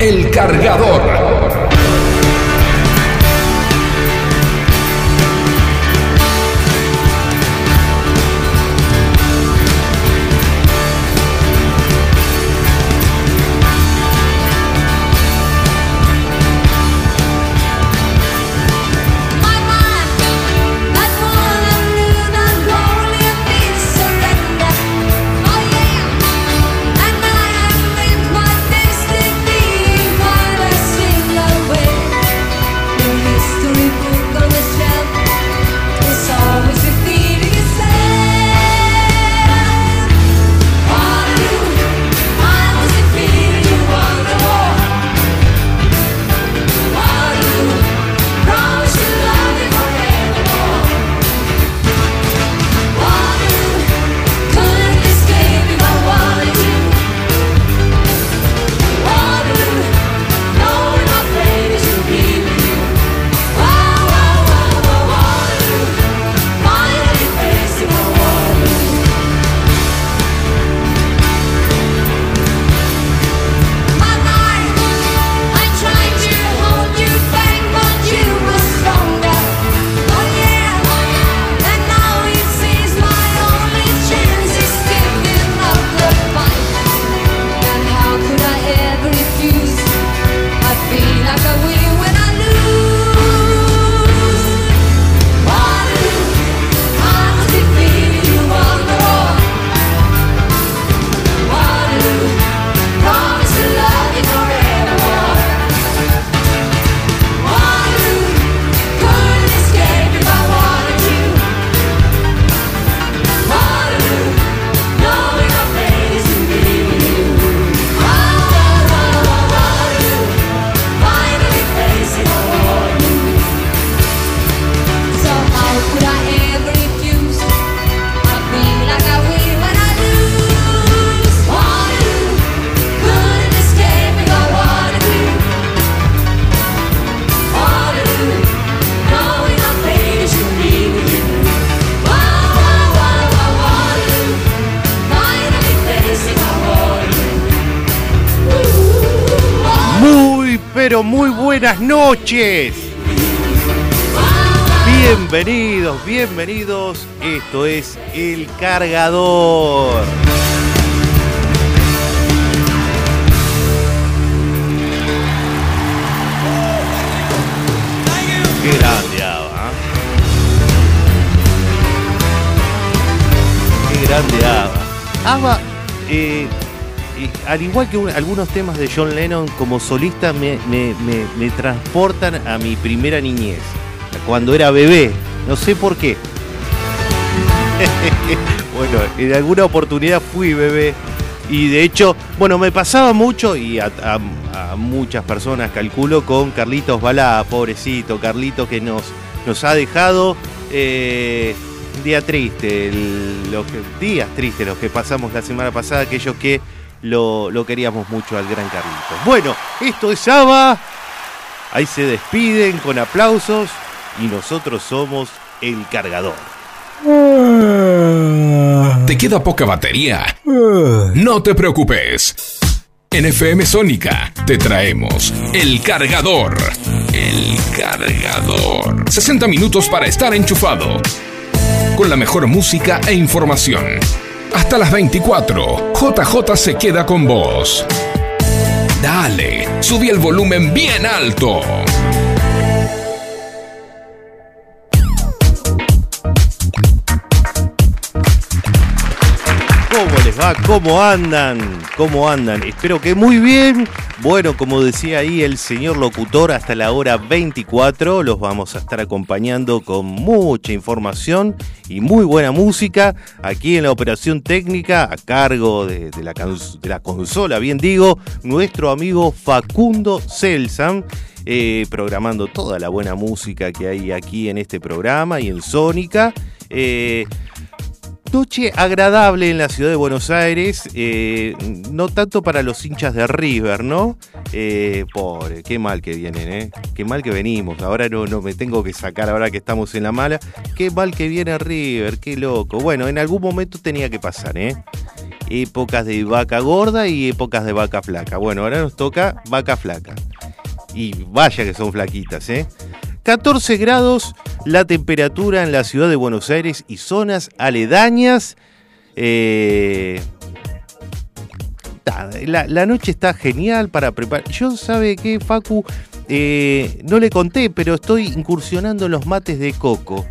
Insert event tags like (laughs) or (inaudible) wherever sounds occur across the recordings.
El cargador. Noches. Bienvenidos, bienvenidos. Esto es El Cargador. Qué grande Ava. Qué grande Ava. Ava, eh, al igual que algunos temas de John Lennon como solista me, transportan a mi primera niñez, cuando era bebé, no sé por qué. (laughs) bueno, en alguna oportunidad fui bebé y de hecho, bueno, me pasaba mucho y a, muchas personas calculo con Carlitos Balá, pobrecito, Carlitos que nos, nos ha dejado eh, día triste, los días tristes los que pasamos la semana pasada, aquellos que lo, queríamos mucho al gran Carlitos. Bueno, esto es Ava. Ahí se despiden con aplausos y nosotros somos el cargador. ¿Te queda poca batería? No te preocupes. En FM Sónica te traemos el cargador. El cargador. 60 minutos para estar enchufado. Con la mejor música e información hasta las 24, JJ se queda con vos. Dale, subí el volumen bien alto. ¿Cómo andan? ¿Cómo andan? Espero que muy bien. Bueno, como decía ahí el señor locutor, hasta la hora 24 los vamos a estar acompañando con mucha información y muy buena música aquí en la operación técnica a cargo de, la, de la, consola, bien digo, nuestro amigo Facundo Celsan. Eh, programando toda la buena música que hay aquí en este programa y en Sónica. Eh, Noche agradable en la ciudad de Buenos Aires, eh, no tanto para los hinchas de River, ¿no? Eh, pobre, qué mal que vienen, ¿eh? Qué mal que venimos. Ahora no, no me tengo que sacar, ahora que estamos en la mala. Qué mal que viene River, qué loco. Bueno, en algún momento tenía que pasar, ¿eh? épocas de vaca gorda y épocas de vaca flaca. Bueno, ahora nos toca vaca flaca. Y vaya que son flaquitas, ¿eh? 14 grados la temperatura en la ciudad de Buenos Aires y zonas aledañas. Eh, la, noche está genial para preparar. Yo sabe que Facu, eh, no le conté, pero estoy incursionando en los mates de coco.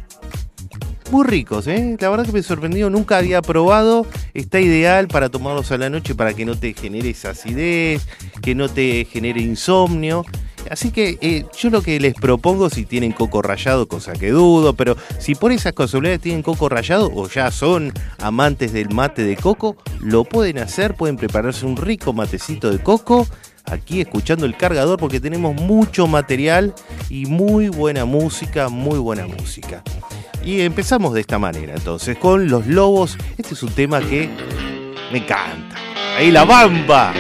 Muy ricos, ¿eh? La verdad que me sorprendió, nunca había probado. Está ideal para tomarlos a la noche para que no te genere esa acidez, que no te genere insomnio. Así que eh, yo lo que les propongo, si tienen coco rallado, cosa que dudo, pero si por esas casualidades tienen coco rallado o ya son amantes del mate de coco, lo pueden hacer, pueden prepararse un rico matecito de coco aquí escuchando el cargador porque tenemos mucho material y muy buena música, muy buena música. Y empezamos de esta manera entonces con Los Lobos. Este es un tema que me encanta. Ahí la bamba.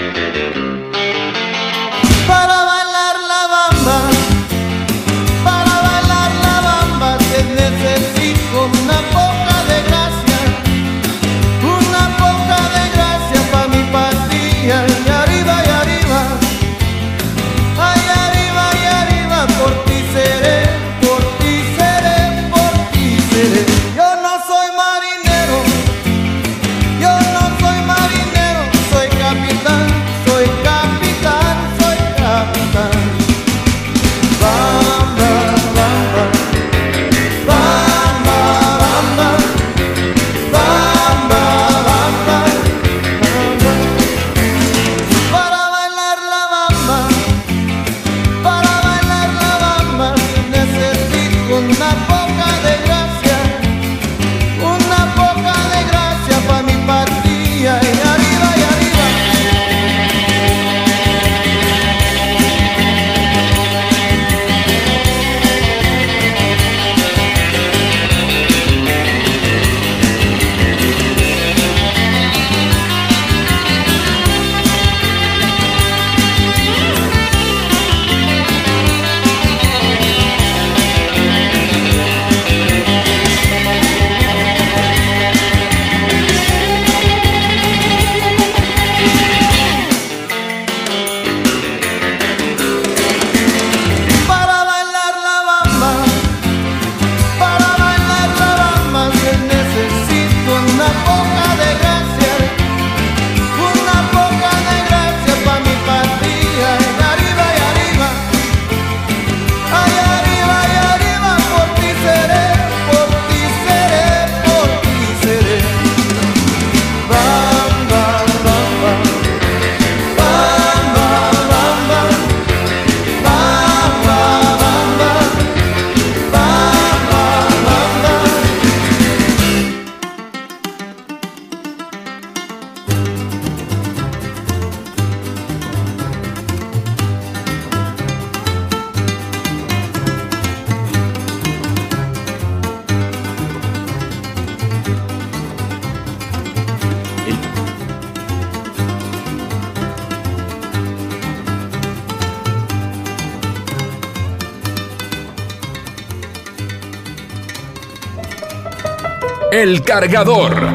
El cargador.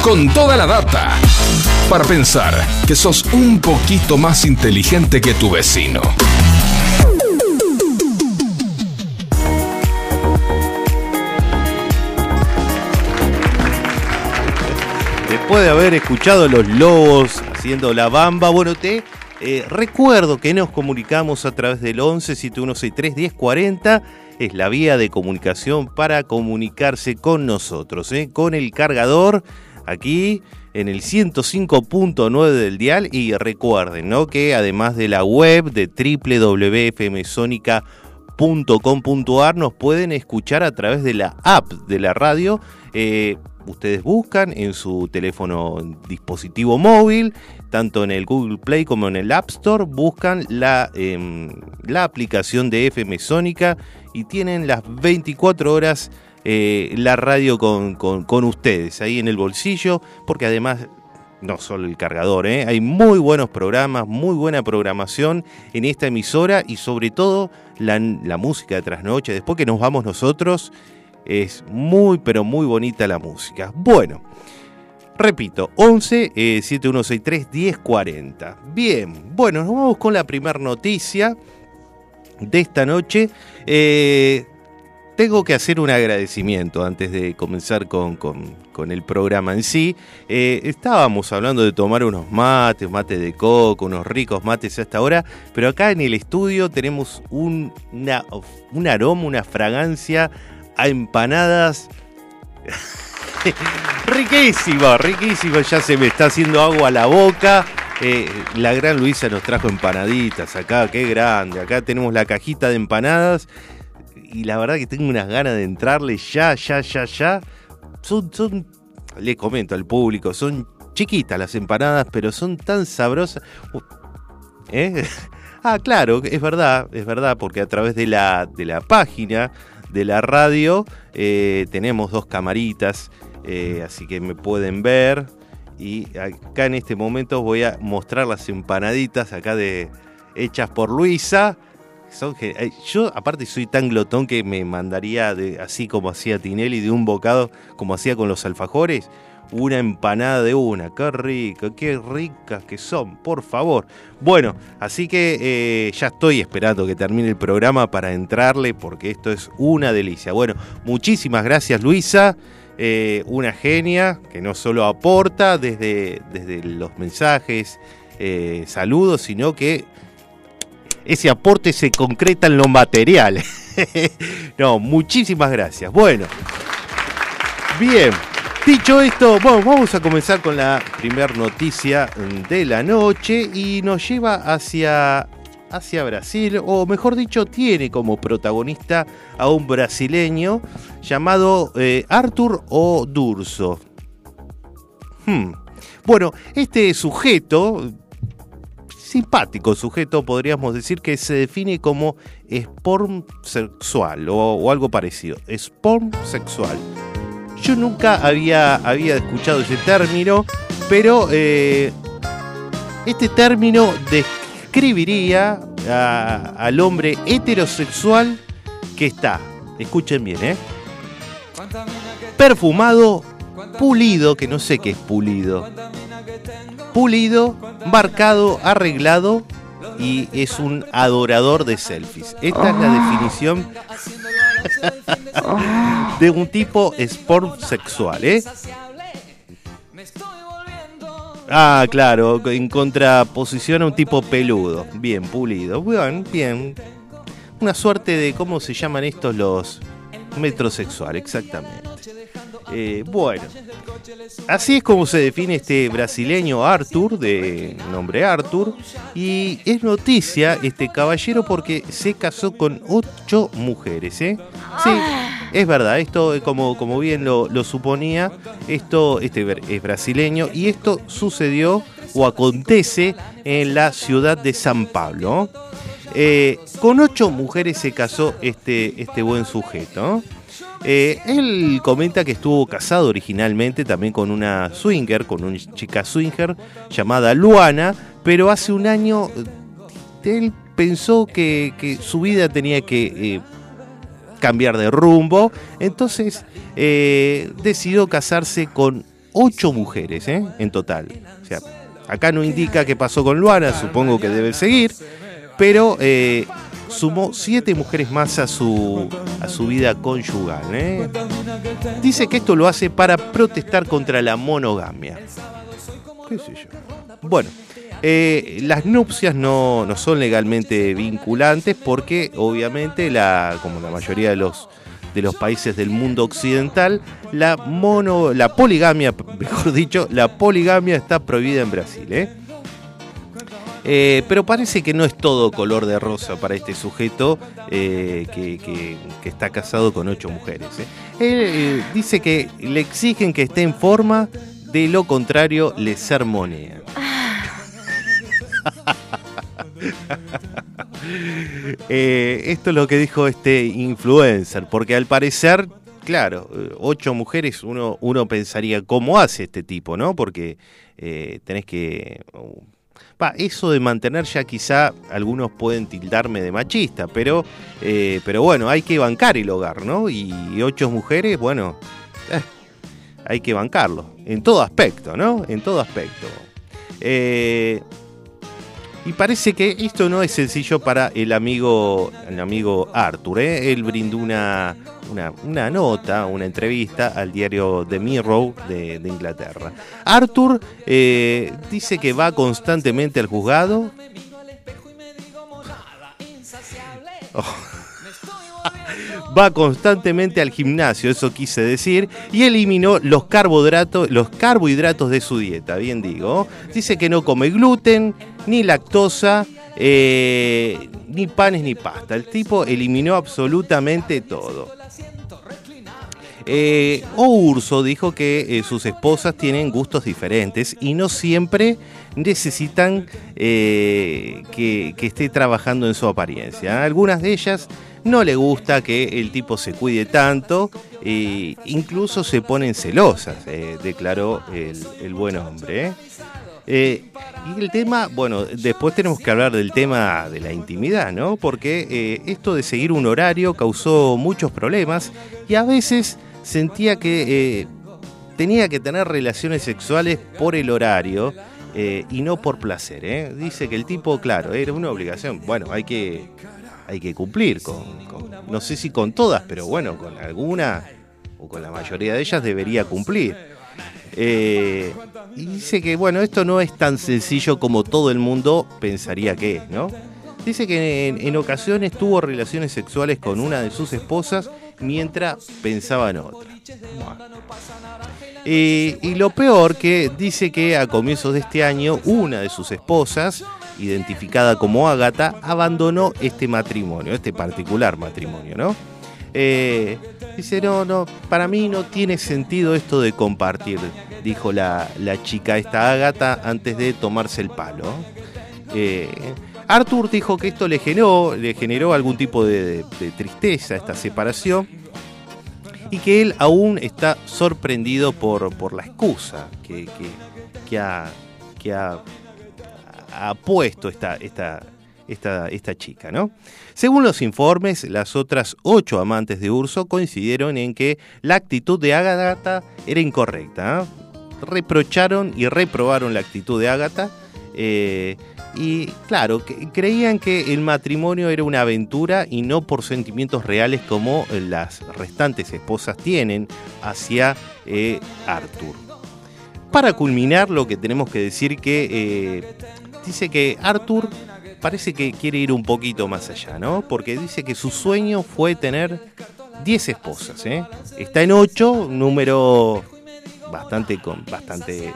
Con toda la data. Para pensar que sos un poquito más inteligente que tu vecino. Después de haber escuchado los lobos haciendo la bamba, bueno, te eh, recuerdo que nos comunicamos a través del 11 7163 1040 es la vía de comunicación para comunicarse con nosotros, ¿eh? con el cargador aquí en el 105.9 del dial y recuerden ¿no? que además de la web de www.fmsonica.com.ar nos pueden escuchar a través de la app de la radio. Eh, ustedes buscan en su teléfono dispositivo móvil, tanto en el Google Play como en el App Store, buscan la, em, la aplicación de FM Sónica y tienen las 24 horas eh, la radio con, ustedes ahí en el bolsillo, porque además no solo el cargador, ¿eh? hay muy buenos programas, muy buena programación en esta emisora y sobre todo la, música de trasnoche. Después que nos vamos nosotros, Es muy, pero muy bonita la música. Bueno, repito, 11 7163 1040. Bien, bueno, nos vamos con la primera noticia de esta noche. Eh, tengo que hacer un agradecimiento antes de comenzar con, el programa en sí. Eh, estábamos hablando de tomar unos mates, mate de coco, unos ricos mates a esta hora, pero acá en el estudio tenemos un, un aroma, una fragancia a empanadas. (laughs) riquísimo, riquísimo, ya se me está haciendo agua a la boca. Eh, la gran Luisa nos trajo empanaditas acá, qué grande. Acá tenemos la cajita de empanadas y la verdad que tengo unas ganas de entrarle ya, ya, ya, ya. Son, son, le comento al público, son chiquitas las empanadas, pero son tan sabrosas. Uh, ¿Eh? (laughs) Ah, claro, es verdad, es verdad, porque a través de la, de la página de la radio eh, tenemos dos camaritas, eh, así que me pueden ver. Y acá en este momento voy a mostrar las empanaditas acá de hechas por Luisa. Eh, yo aparte soy tan glotón que me mandaría así como hacía Tinelli de un bocado como hacía con los alfajores, una empanada de una. Qué rica, qué ricas que son, por favor. Bueno, así que eh, ya estoy esperando que termine el programa para entrarle porque esto es una delicia. Bueno, muchísimas gracias Luisa. Eh, una genia que no solo aporta desde, desde los mensajes, saludos, sino que ese aporte se concreta en lo material. (laughs) no, muchísimas gracias. Bueno, bien. Dicho esto, bueno, vamos a comenzar con la primera noticia de la noche y nos lleva hacia, hacia Brasil, o mejor dicho, tiene como protagonista a un brasileño llamado eh, Arthur O'Durso. Hmm. Bueno, este sujeto simpático sujeto, podríamos decir que se define como sporm sexual o, algo parecido. Sporm sexual. Yo nunca había, había escuchado ese término, pero eh, este término describiría al hombre heterosexual que está, escuchen bien, ¿eh? perfumado, pulido, que no sé qué es pulido, pulido, marcado, arreglado y es un adorador de selfies. Esta es la definición (laughs) de un tipo sport sexual, ¿eh? Ah, claro, en contraposición a un tipo peludo, bien pulido, bien, bien. Una suerte de, ¿cómo se llaman estos los metrosexuales? Exactamente. Eh, bueno, así es como se define este brasileño Arthur, de nombre Arthur, y es noticia este caballero porque se casó con ocho mujeres, ¿eh? Sí, es verdad, esto como, como bien lo, suponía, esto este es brasileño y esto sucedió o acontece en la ciudad de San Pablo. Eh, con ocho mujeres se casó este, este buen sujeto. Eh, él comenta que estuvo casado originalmente también con una swinger, con una chica swinger llamada Luana, pero hace un año eh, él pensó que, su vida tenía que eh, cambiar de rumbo, entonces decidió casarse con ocho mujeres en total. O sea, acá no indica qué pasó con Luana, supongo que debe seguir, pero sumó siete mujeres más a su, a su vida conyugal. ¿eh? Dice que esto lo hace para protestar contra la monogamia. Bueno, eh, las nupcias no, son legalmente vinculantes porque obviamente, la, como la mayoría de los, de los países del mundo occidental, la, mono, la poligamia, (laughs) mejor dicho, la poligamia está prohibida en Brasil. ¿eh? Eh, pero parece que no es todo color de rosa para este sujeto eh, que, está casado con ocho mujeres. ¿eh? Él dice que le exigen que esté en forma, de lo contrario le sermonean. (laughs) esto es lo que dijo este influencer, porque al parecer, claro, ocho mujeres, uno, uno pensaría cómo hace este tipo, ¿no? Porque tenés que Pa, eso de mantener ya quizá algunos pueden tildarme de machista, pero, eh, pero bueno, hay que bancar el hogar, ¿no? Y ocho mujeres, bueno, eh, hay que bancarlo, en todo aspecto, ¿no? En todo aspecto. Eh, y parece que esto no es sencillo para el amigo, el amigo Arthur. ¿eh? Él brindó una, una, nota, una entrevista al diario The Mirror de, Inglaterra. Arthur eh, dice que va constantemente al juzgado. Oh va constantemente al gimnasio, eso quise decir, y eliminó los carbohidratos, de su dieta, bien digo. Dice que no come gluten, ni lactosa, eh, ni panes ni pasta. El tipo eliminó absolutamente todo. Eh, Urso dijo que eh, sus esposas tienen gustos diferentes y no siempre necesitan eh, que, esté trabajando en su apariencia. Algunas de ellas no le gusta que el tipo se cuide tanto e incluso se ponen celosas, eh, declaró el, buen hombre. y el tema, bueno, después tenemos que hablar del tema de la intimidad, ¿no? Porque esto de seguir un horario causó muchos problemas y a veces sentía que tenía que tener relaciones sexuales por el horario y no por placer. Dice que el tipo, claro, era una obligación. Bueno, hay que hay que cumplir con, no sé si con todas, pero bueno, con alguna o con la mayoría de ellas debería cumplir. Eh, y dice que bueno, esto no es tan sencillo como todo el mundo pensaría que es, ¿no? Dice que en, ocasiones tuvo relaciones sexuales con una de sus esposas mientras pensaba en otra. Eh, y lo peor que dice que a comienzos de este año una de sus esposas identificada como Ágata, abandonó este matrimonio, este particular matrimonio, ¿no? Eh, dice, no, no, para mí no tiene sentido esto de compartir, dijo la, chica esta Ágata antes de tomarse el palo. Eh, Arthur dijo que esto le generó, le generó algún tipo de, tristeza, esta separación, y que él aún está sorprendido por, por la excusa que, que, ha, que ha puesto esta, esta, esta, esta chica, ¿no? Según los informes, las otras ocho amantes de Urso coincidieron en que la actitud de Agatha era incorrecta. ¿ah? Reprocharon y reprobaron la actitud de Agatha. Eh, y claro, creían que el matrimonio era una aventura y no por sentimientos reales como las restantes esposas tienen hacia eh, Arthur. Para culminar, lo que tenemos que decir que eh, dice que Arthur parece que quiere ir un poquito más allá, ¿no? Porque dice que su sueño fue tener 10 esposas, ¿eh? Está en 8, número bastante con bastante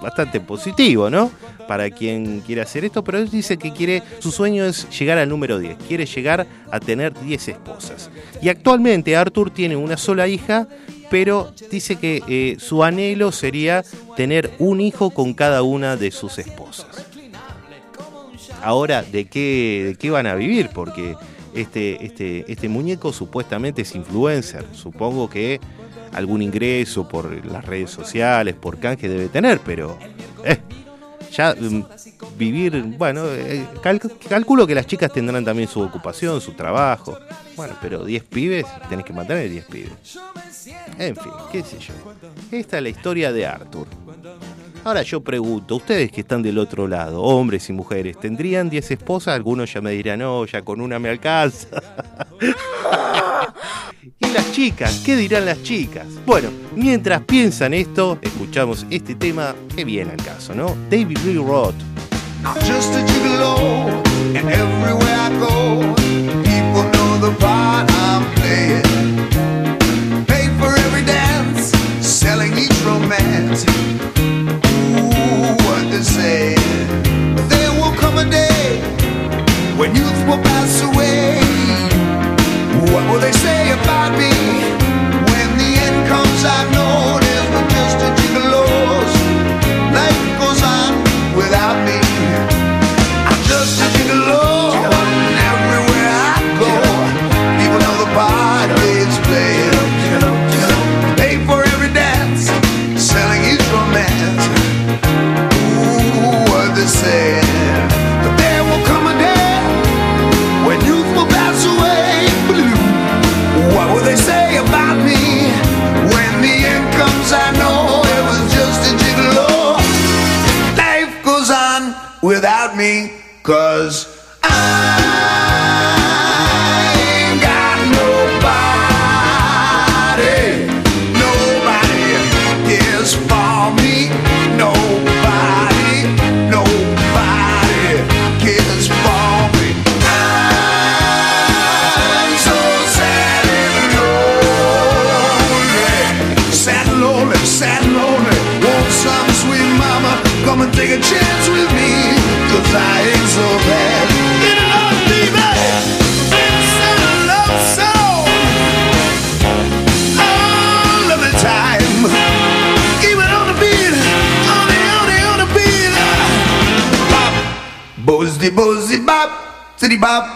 bastante positivo, ¿no? Para quien quiera hacer esto, pero él dice que quiere, su sueño es llegar al número 10, quiere llegar a tener 10 esposas. Y actualmente Arthur tiene una sola hija, pero dice que eh, su anhelo sería tener un hijo con cada una de sus esposas. Ahora, ¿de qué, de qué van a vivir? Porque este, este, este muñeco supuestamente es influencer. Supongo que algún ingreso por las redes sociales, por canje debe tener, pero eh, ya mm, vivir, bueno, eh, calculo que las chicas tendrán también su ocupación, su trabajo. Bueno, pero 10 pibes, tenés que mantener 10 pibes. En fin, qué sé yo. Esta es la historia de Arthur. Ahora yo pregunto, ustedes que están del otro lado, hombres y mujeres, ¿tendrían 10 esposas? Algunos ya me dirán, no, ya con una me alcanza. (laughs) ¿Y las chicas? ¿Qué dirán las chicas? Bueno, mientras piensan esto, escuchamos este tema que viene al caso, ¿no? David Lee Roth. Just a gigolo, and everywhere I go, people know the part I'm playing. Pay for every dance, selling each romance. Ooh, what they say. There will come a day when youth will pass away. What will they say about me cause di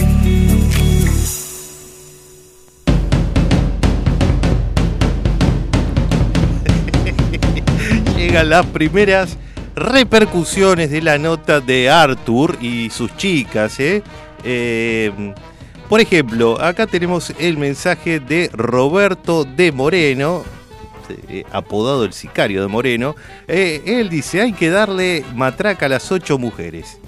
Las primeras repercusiones de la nota de Arthur y sus chicas. ¿eh? Eh, por ejemplo, acá tenemos el mensaje de Roberto de Moreno, eh, apodado el sicario de Moreno. Él dice, hay que darle matraca a las ocho mujeres.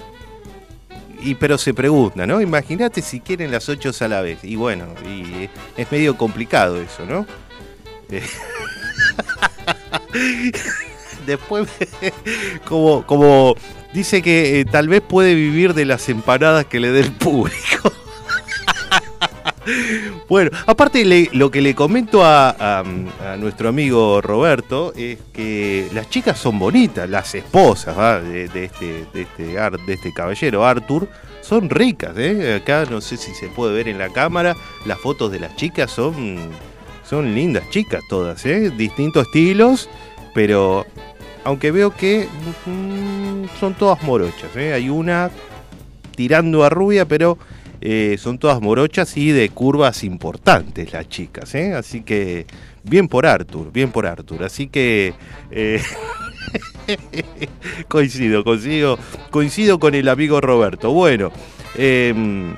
Y pero se pregunta, ¿no? Imagínate si quieren las ocho a la vez. Y bueno, y, es medio complicado eso, ¿no? (laughs) (laughs) Después, (laughs) como, como dice que eh, tal vez puede vivir de las empanadas que le dé el público. (laughs) Bueno, aparte lo que le comento a, a- nuestro amigo Roberto es que las chicas son bonitas, las esposas de, de este, de, este, de este caballero Arthur son ricas. ¿eh? Acá no sé si se puede ver en la cámara, las fotos de las chicas son, son lindas chicas todas, ¿eh? distintos estilos, pero aunque veo que mm, son todas morochas. ¿eh? Hay una tirando a rubia, pero eh, son todas morochas y de curvas importantes las chicas. ¿eh? Así que bien por Arthur, bien por Arthur. Así que (laughs) coincido, coincido, coincido con el amigo Roberto. Bueno, em,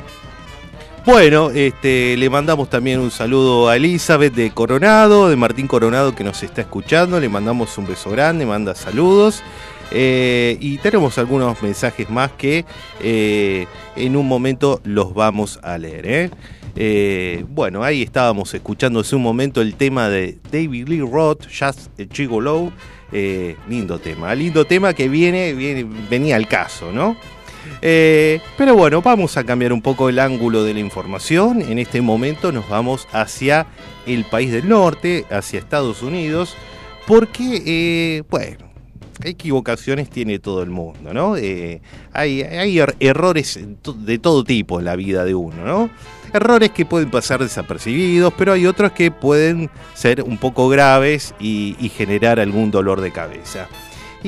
Bueno, este, le mandamos también un saludo a Elizabeth de Coronado, de Martín Coronado que nos está escuchando. Le mandamos un beso grande, manda saludos. Eh, y tenemos algunos mensajes más que eh, en un momento los vamos a leer. ¿eh? Bueno, ahí estábamos escuchando hace un momento el tema de David Lee Roth, Just Gigolo. Lindo tema, lindo tema que viene, viene venía al caso, ¿no? Eh, pero bueno, vamos a cambiar un poco el ángulo de la información. En este momento nos vamos hacia el país del norte, hacia Estados Unidos, porque, eh, bueno, equivocaciones tiene todo el mundo, ¿no? Eh, hay hay er- errores de todo tipo en la vida de uno, ¿no? Errores que pueden pasar desapercibidos, pero hay otros que pueden ser un poco graves y, y generar algún dolor de cabeza.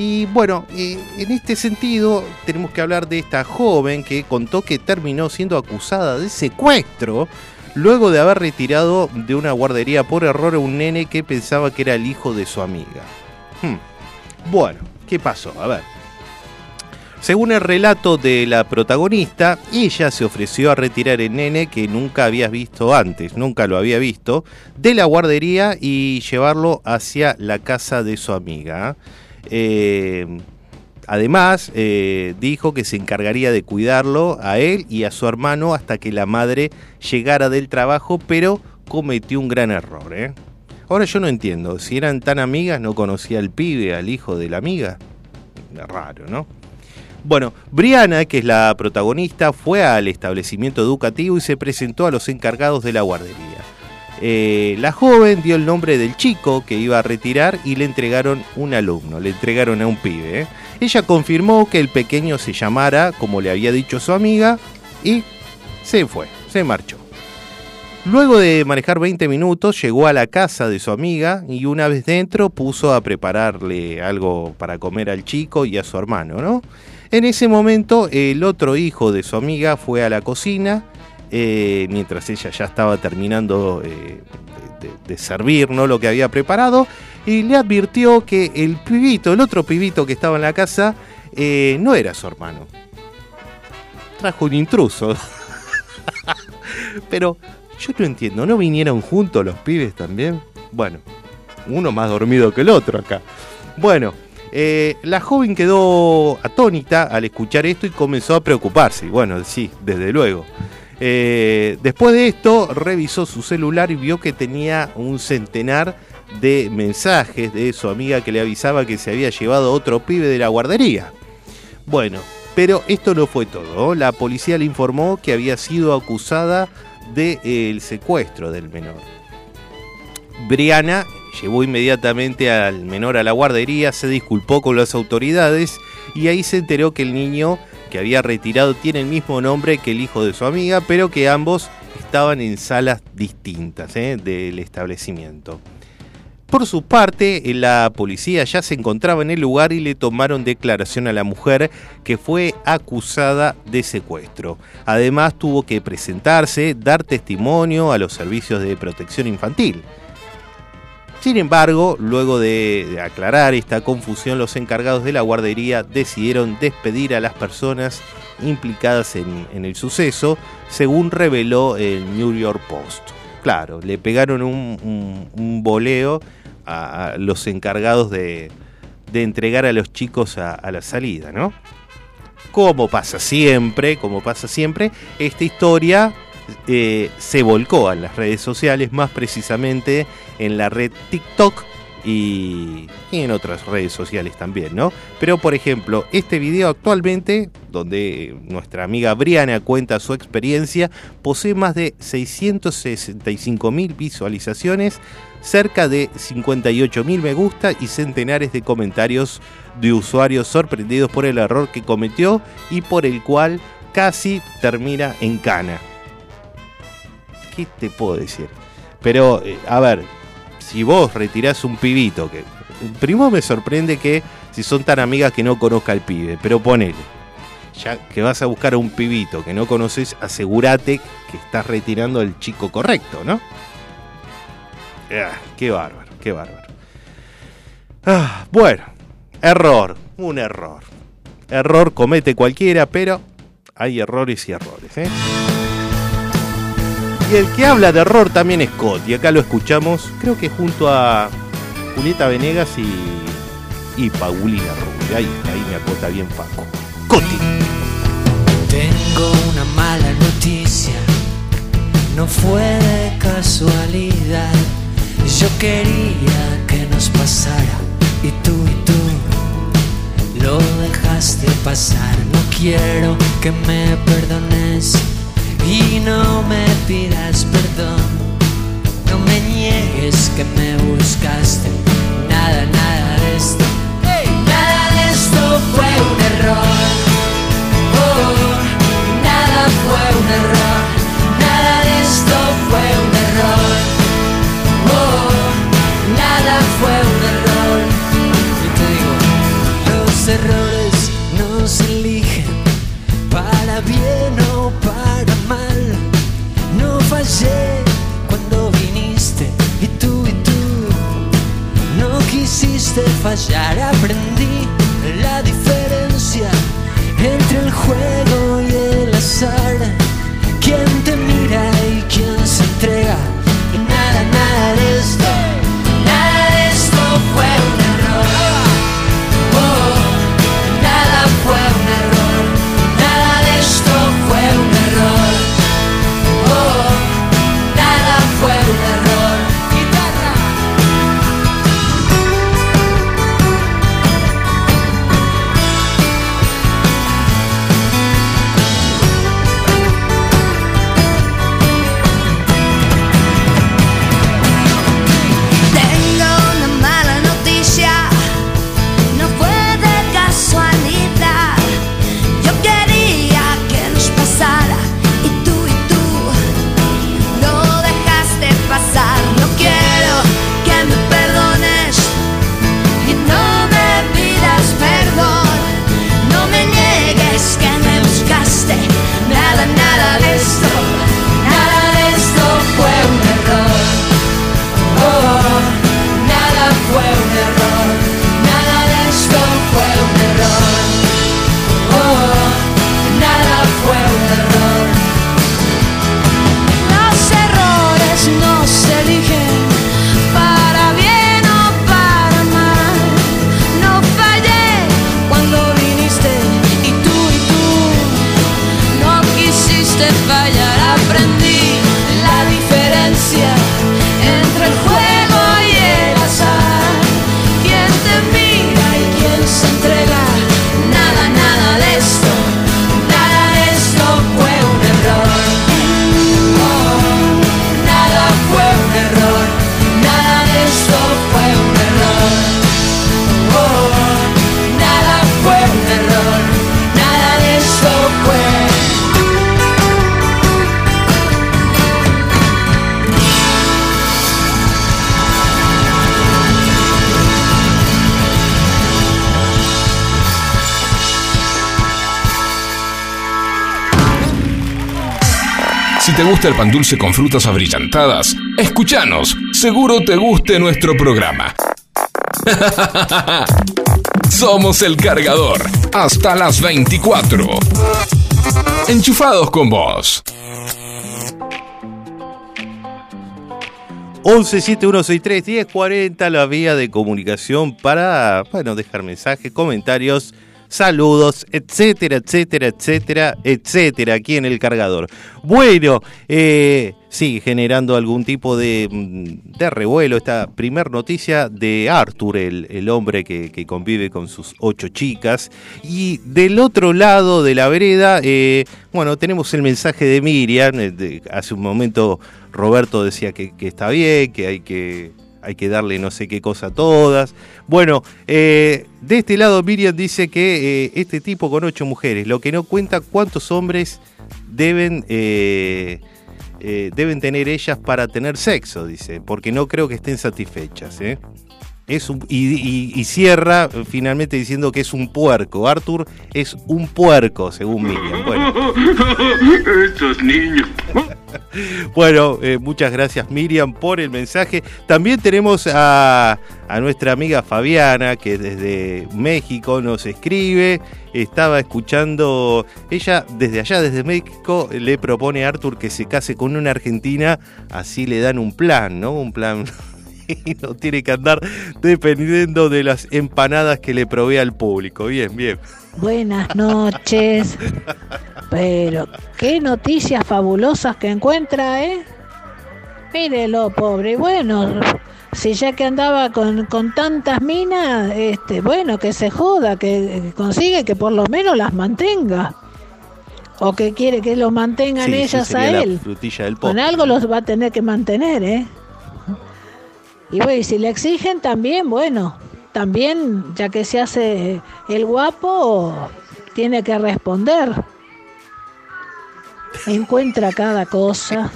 Y bueno, en este sentido tenemos que hablar de esta joven que contó que terminó siendo acusada de secuestro luego de haber retirado de una guardería por error a un nene que pensaba que era el hijo de su amiga. Hmm. Bueno, ¿qué pasó? A ver. Según el relato de la protagonista, ella se ofreció a retirar el nene que nunca habías visto antes, nunca lo había visto, de la guardería y llevarlo hacia la casa de su amiga. Además, eh, dijo que se encargaría de cuidarlo a él y a su hermano hasta que la madre llegara del trabajo, pero cometió un gran error. ¿eh? Ahora yo no entiendo, si eran tan amigas, no conocía al pibe, al hijo de la amiga. Raro, ¿no? Bueno, Brianna, que es la protagonista, fue al establecimiento educativo y se presentó a los encargados de la guardería. Eh, la joven dio el nombre del chico que iba a retirar y le entregaron un alumno, le entregaron a un pibe. ¿eh? Ella confirmó que el pequeño se llamara como le había dicho su amiga y se fue, se marchó. Luego de manejar 20 minutos llegó a la casa de su amiga y una vez dentro puso a prepararle algo para comer al chico y a su hermano, ¿no? En ese momento el otro hijo de su amiga fue a la cocina eh, mientras ella ya estaba terminando eh, de, servir ¿no? lo que había preparado y le advirtió que el pibito, el otro pibito que estaba en la casa, eh, no era su hermano. Trajo un intruso. (laughs) Pero yo no entiendo, ¿no vinieron juntos los pibes también? Bueno, uno más dormido que el otro acá. Bueno, la joven quedó atónita al escuchar esto y comenzó a preocuparse. Bueno, sí, desde luego. Eh, después de esto, revisó su celular y vio que tenía un centenar de mensajes de su amiga que le avisaba que se había llevado otro pibe de la guardería. Bueno, pero esto no fue todo. La policía le informó que había sido acusada del secuestro del menor. Briana llevó inmediatamente al menor a la guardería, se disculpó con las autoridades y ahí se enteró que el niño que había retirado tiene el mismo nombre que el hijo de su amiga, pero que ambos estaban en salas distintas ¿eh? del establecimiento. Por su parte, la policía ya se encontraba en el lugar y le tomaron declaración a la mujer que fue acusada de secuestro. Además, tuvo que presentarse, dar testimonio a los servicios de protección infantil. Sin embargo, luego de, aclarar esta confusión, los encargados de la guardería decidieron despedir a las personas implicadas en, el suceso, según reveló el New York Post. Claro, le pegaron un, un- boleo a, los encargados de, entregar a los chicos a la salida, ¿no? Como pasa siempre, como pasa siempre, esta historia eh, se volcó a las redes sociales, más precisamente en la red TikTok y, y en otras redes sociales también, ¿no? Pero por ejemplo, este video actualmente, donde nuestra amiga Briana cuenta su experiencia, posee más de 665 mil visualizaciones, cerca de 58 mil me gusta y centenares de comentarios de usuarios sorprendidos por el error que cometió y por el cual casi termina en cana. ¿Qué te puedo decir? Pero, eh, a ver, si vos retirás un pibito, que primero me sorprende que si son tan amigas que no conozca al pibe, pero ponele, ya que vas a buscar a un pibito que no conoces, asegúrate que estás retirando al chico correcto, ¿no? Ah, qué bárbaro, qué bárbaro. Ah, bueno, error, un error. Error comete cualquiera, pero hay errores y errores, ¿eh? Y el que habla de error también es Scott. Y acá lo escuchamos, creo que junto a Julieta Venegas y, y Paulina Rubio. Ahí, ahí me acota bien Paco. Coti. Tengo una mala noticia, no fue de casualidad. Yo quería que nos pasara y tú y tú lo dejaste pasar. No quiero que me perdones y no me pidas perdón. No me niegues que me buscaste. Nada, nada de esto. Nada de esto fue un error. Oh, nada fue un error. Cuando viniste y tú y tú no quisiste fallar. Aprendí la diferencia entre el juego y el azar. Gusta el pan dulce con frutas abrillantadas, escúchanos. Seguro te guste nuestro programa. (laughs) Somos el cargador. Hasta las 24. Enchufados con vos. 11 7163 1040 la vía de comunicación para bueno, dejar mensajes, comentarios, saludos, etcétera, etcétera, etcétera, etcétera, aquí en el cargador. Bueno, eh, sí, generando algún tipo de, mm, de revuelo esta primer noticia de Arthur, el, el hombre que, que convive con sus ocho chicas. Y del otro lado de la vereda, eh, bueno, tenemos el mensaje de Miriam. eh, hace un momento Roberto decía que, que está bien, que hay que hay que darle no sé qué cosa a todas. Bueno, eh, de este lado Miriam dice que eh, este tipo con ocho mujeres, lo que no cuenta cuántos hombres deben, eh, deben tener ellas para tener sexo, dice, porque no creo que estén satisfechas. Es y, cierra finalmente diciendo que es un puerco. Arthur es un puerco, según Miriam. (laughs) Estos niños. (laughs) Bueno, eh, muchas gracias Miriam por el mensaje. También tenemos a, a nuestra amiga Fabiana que desde México nos escribe. Estaba escuchando, ella desde allá, desde México, le propone a Arthur que se case con una argentina, así le dan un plan, ¿no? Un plan (laughs) y no tiene que andar dependiendo de las empanadas que le provee al público. Bien, bien. Buenas noches. (laughs) Pero qué noticias fabulosas que encuentra, ¿eh? Mírelo, pobre. Bueno, si ya que andaba con, con tantas minas, este, bueno, que se joda, que, consigue que por lo menos las mantenga. O que quiere que lo mantengan Sí, ellas a él. frutilla del Con algo los va a tener que mantener, ¿eh? Y bueno, y si le exigen también, bueno, también, ya que se hace el guapo, tiene que responder. Encuentra cada cosa.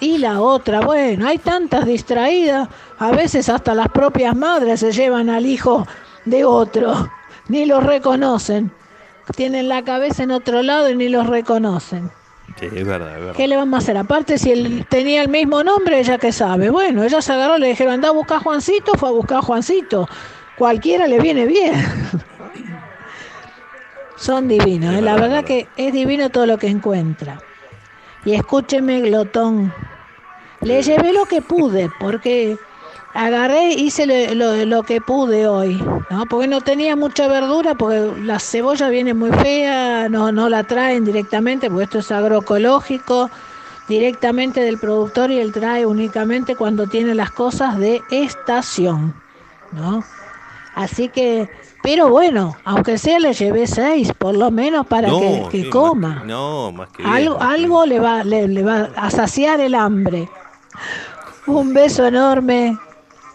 Y la otra, bueno, hay tantas distraídas, a veces hasta las propias madres se llevan al hijo de otro, ni los reconocen. Tienen la cabeza en otro lado y ni los reconocen. Sí, es verdad, es verdad. ¿Qué le vamos a hacer? Aparte, si él tenía el mismo nombre, ella que sabe. Bueno, ella se agarró, le dijeron, anda a buscar a Juancito, fue a buscar a Juancito. Cualquiera le viene bien. Son divinos, ¿eh? la verdad que es divino todo lo que encuentra. Y escúcheme, glotón. Le llevé lo que pude, porque agarré, hice lo, lo- lo que pude hoy, ¿no? Porque no tenía mucha verdura, porque la cebolla viene muy fea, no, no la traen directamente, porque esto es agroecológico, directamente del productor y él trae únicamente cuando tiene las cosas de estación, ¿no? Así que, pero bueno, aunque sea le llevé seis, por lo menos para No, que, que sí, coma. más no, más que bien, Algo, más algo le va, le, le va a saciar el hambre. Un beso enorme.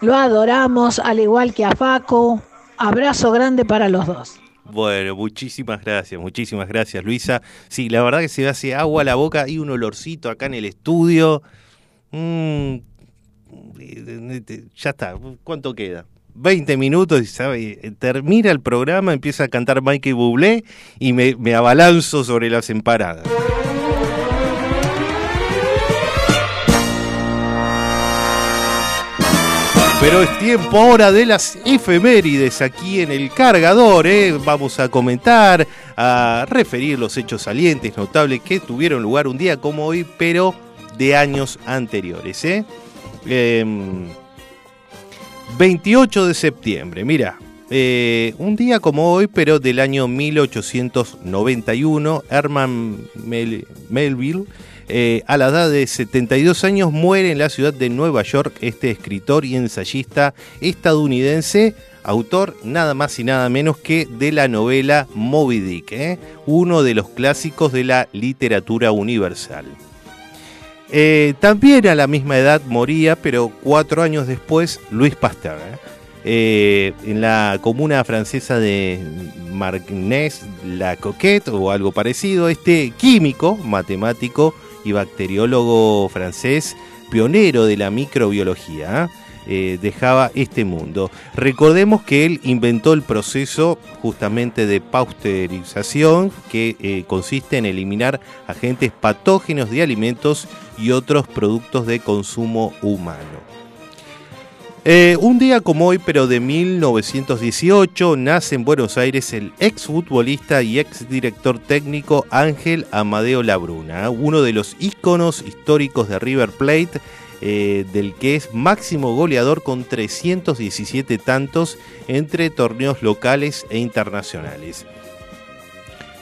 Lo adoramos, al igual que a Faco. Abrazo grande para los dos. Bueno, muchísimas gracias, muchísimas gracias, Luisa. Sí, la verdad que se hace agua a la boca y un olorcito acá en el estudio. Mm, ya está, ¿cuánto queda? 20 minutos y sabe, termina el programa, empieza a cantar Michael Bublé y me, me abalanzo sobre las empanadas. Pero es tiempo ahora de las efemérides aquí en el cargador. ¿eh? Vamos a comentar, a referir los hechos salientes, notables que tuvieron lugar un día como hoy, pero de años anteriores. ¿eh? Em, 28 de septiembre, mira. eh, un día como hoy, pero del año 1891, Herman Mel- Melville, eh, a la edad de 72 años, muere en la ciudad de Nueva York este escritor y ensayista estadounidense, autor nada más y nada menos que de la novela Moby Dick, ¿eh? uno de los clásicos de la literatura universal. Eh, también a la misma edad moría, pero cuatro años después, Louis Pasteur. ¿eh? Eh, en la comuna francesa de Margnès-la-Coquette o algo parecido, este químico, matemático y bacteriólogo francés, pionero de la microbiología, dejaba este mundo. Recordemos que él inventó el proceso justamente de pasteurización que eh, consiste en eliminar agentes patógenos de alimentos y otros productos de consumo humano. Eh, un día como hoy, pero de 1918, nace en Buenos Aires el exfutbolista y exdirector técnico Ángel Amadeo Labruna, uno de los íconos históricos de River Plate, eh, del que es máximo goleador con 317 tantos entre torneos locales e internacionales.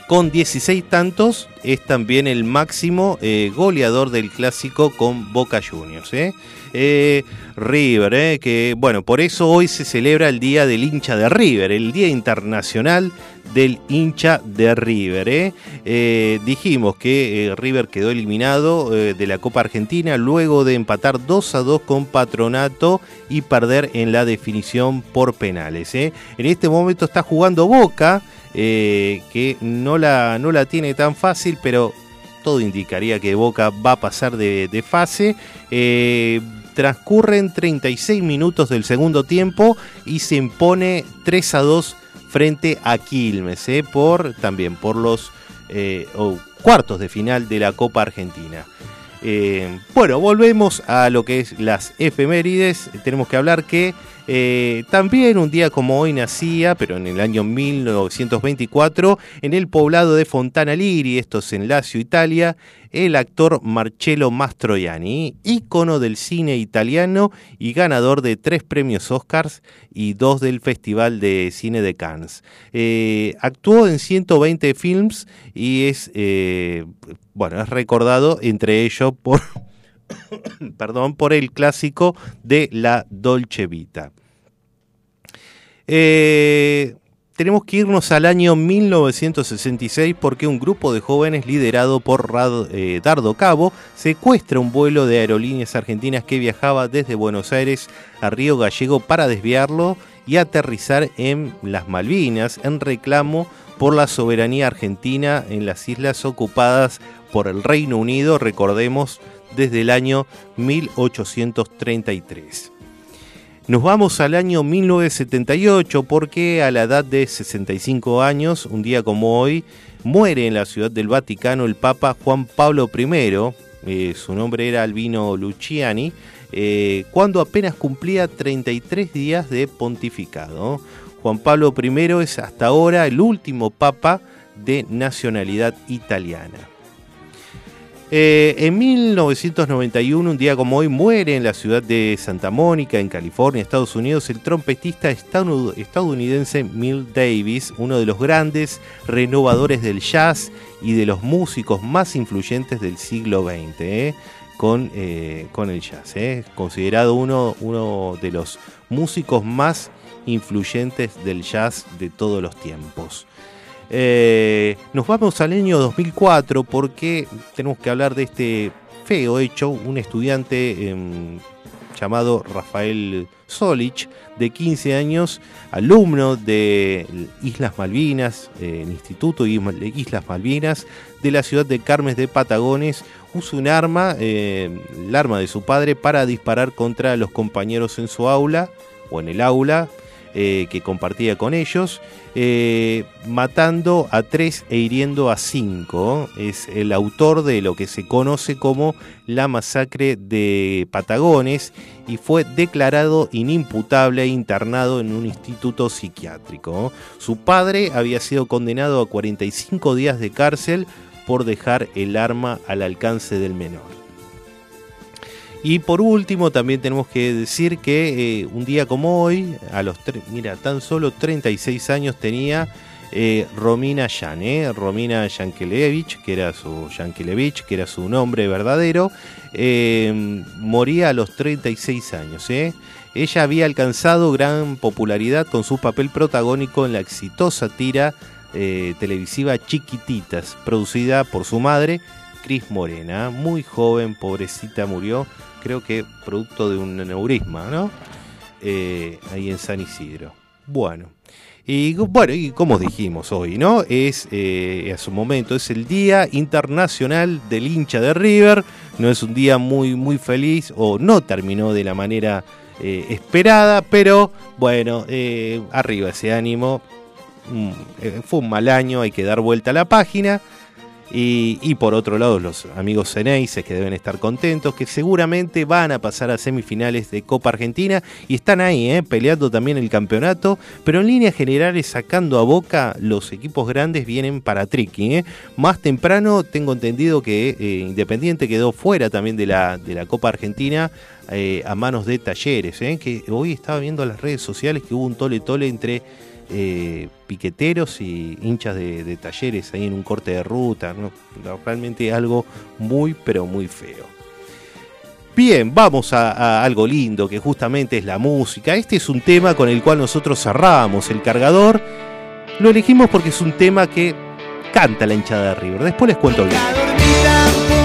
Con 16 tantos es también el máximo eh, goleador del clásico con Boca Juniors. ¿eh? River, que bueno, por eso hoy se celebra el Día del hincha de River, el Día Internacional del hincha de River. ¿eh? Eh, dijimos que eh, River quedó eliminado de la Copa Argentina luego de empatar 2 a 2 con Patronato y perder en la definición por penales. En este momento está jugando Boca, que no la, no la tiene tan fácil, pero todo indicaría que Boca va a pasar de, de fase. Transcurren 36 minutos del segundo tiempo y se impone 3 a 2 frente a Quilmes, eh, por, también por los eh, cuartos de final de la Copa Argentina. Eh, bueno, volvemos a lo que es las efemérides. Tenemos que hablar que eh, también un día como hoy nacía, pero en el año 1924, en el poblado de Fontana Liri, esto es en Lazio, Italia, el actor Marcello Mastroianni, ícono del cine italiano y ganador de tres premios Oscars y dos del Festival de Cine de Cannes. Eh, actuó en 120 films y es, eh, bueno, es recordado entre ellos por, (coughs) perdón, por el clásico de La Dolce Vita. Eh, tenemos que irnos al año 1966 porque un grupo de jóvenes liderado por Rad- eh, Dardo Cabo secuestra un vuelo de aerolíneas argentinas que viajaba desde Buenos Aires a Río Gallego para desviarlo y aterrizar en las Malvinas en reclamo por la soberanía argentina en las islas ocupadas por el Reino Unido, recordemos, desde el año 1833. Nos vamos al año 1978 porque a la edad de 65 años, un día como hoy, muere en la ciudad del Vaticano el Papa Juan Pablo I, eh, su nombre era Albino Luciani, eh, cuando apenas cumplía 33 días de pontificado. Juan Pablo I es hasta ahora el último papa de nacionalidad italiana. Eh, en 1991, un día como hoy, muere en la ciudad de Santa Mónica, en California, Estados Unidos, el trompetista estadounidense Mill Davis, uno de los grandes renovadores del jazz y de los músicos más influyentes del siglo XX, ¿eh? con, eh, con el jazz. Considerado uno de los músicos más influyentes del jazz de todos los tiempos. Eh, nos vamos al año 2004 porque tenemos que hablar de este feo hecho. Un estudiante em, llamado Rafael Solich, de 15 años, alumno de Islas Malvinas, eh, el Instituto de Islas Malvinas, de la ciudad de Carmes de Patagones, usa un arma, eh, el arma de su padre, para disparar contra los compañeros en su aula o en el aula eh, que compartía con ellos, eh, matando a tres e hiriendo a cinco. Es el autor de lo que se conoce como la masacre de Patagones y fue declarado inimputable e internado en un instituto psiquiátrico. Su padre había sido condenado a 45 días de cárcel por dejar el arma al alcance del menor. Y por último, también tenemos que decir que eh, un día como hoy, a los mira, tan solo 36 años tenía eh, Romina Yan, eh, Romina Yankelevich, que era su Yankelevich, que era su nombre verdadero, eh, moría a los 36 años. Ella había alcanzado gran popularidad con su papel protagónico en la exitosa tira televisiva Chiquititas, producida por su madre, Cris Morena. Muy joven, pobrecita, murió, creo que producto de un aneurisma, ¿no? Eh, ahí en San Isidro. Bueno. Y bueno, y como dijimos hoy, ¿no? Es eh, a su momento, es el Día Internacional del hincha de River. No es un día muy, muy feliz, o no terminó de la manera eh, esperada, pero bueno, eh, arriba ese ánimo. Mm, eh, fue un mal año, hay que dar vuelta a la página. Y, por otro lado, los amigos Ceneices que deben estar contentos, que seguramente van a pasar a semifinales de Copa Argentina y están ahí, eh, peleando también el campeonato. Pero en líneas generales, sacando a boca, los equipos grandes vienen para Triqui. eh. Más temprano, tengo entendido que eh, Independiente quedó fuera también de la, de la Copa Argentina a manos de Talleres. que hoy estaba viendo en las redes sociales que hubo un tole-tole entre eh, piqueteros y hinchas de, talleres ahí en un corte de ruta. ¿no? Realmente algo muy, pero muy feo. Bien, vamos a, a algo lindo que justamente es la música. Este es un tema con el cual nosotros cerramos el cargador. Lo elegimos porque es un tema que canta la hinchada de River. Después les cuento bien.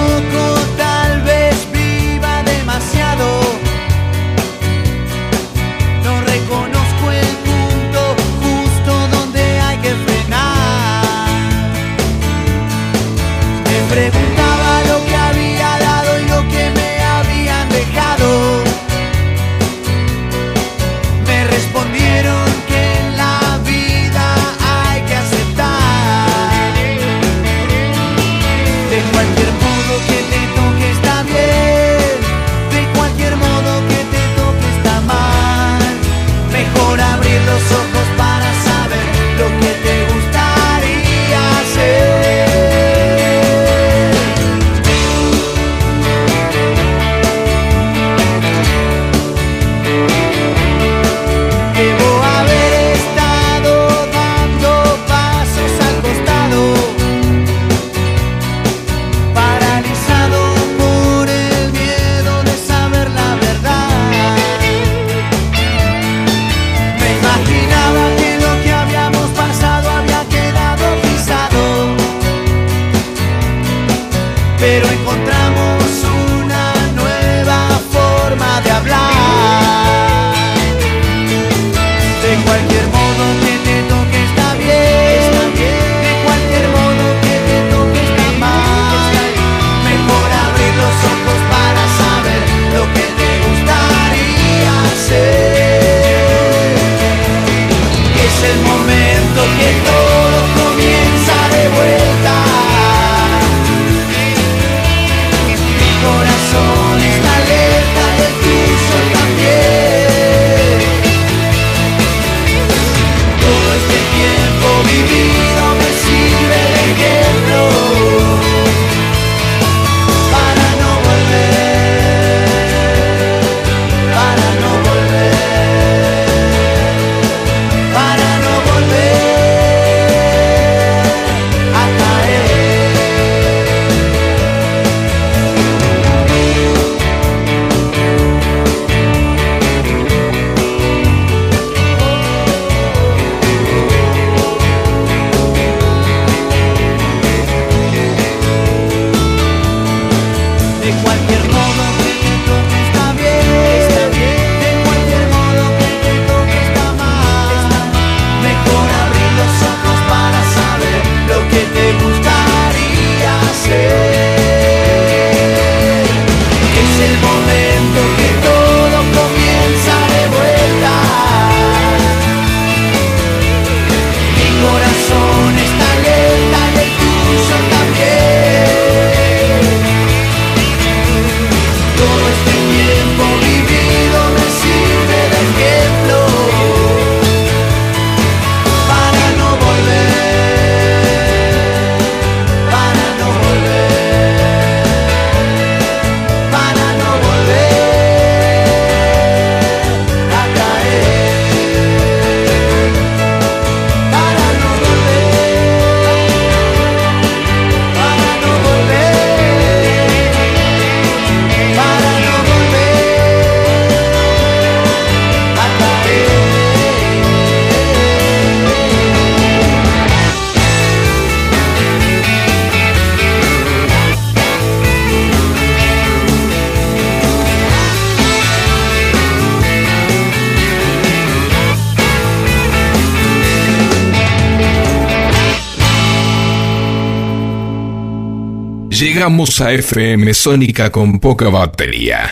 a FM Sónica con poca batería.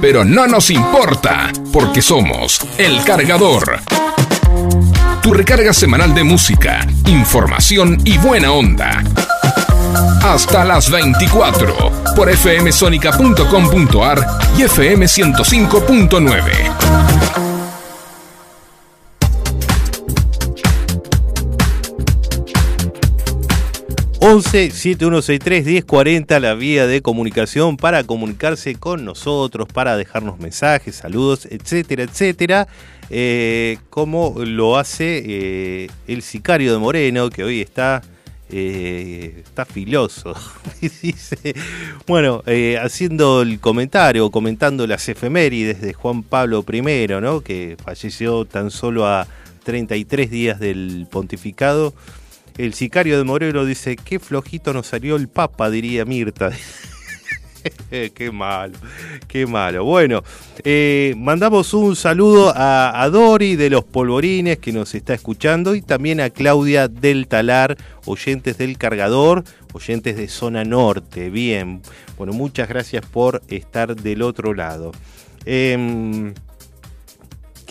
Pero no nos importa, porque somos El Cargador. Tu recarga semanal de música, información y buena onda. Hasta las 24 por fmsonica.com.ar y fm105.9. 11-7163-1040, la vía de comunicación para comunicarse con nosotros, para dejarnos mensajes, saludos, etcétera, etcétera. Eh, como lo hace el sicario de Moreno, que hoy está está filoso. Bueno, haciendo el comentario, comentando las efemérides de Juan Pablo I, ¿no? que falleció tan solo a 33 días del pontificado. El sicario de Moreno dice, qué flojito nos salió el Papa, diría Mirta. (laughs) qué malo, qué malo. Bueno, eh, mandamos un saludo a, a Dori de los Polvorines que nos está escuchando y también a Claudia del Talar, oyentes del cargador, oyentes de zona norte. Bien, bueno, muchas gracias por estar del otro lado. Em,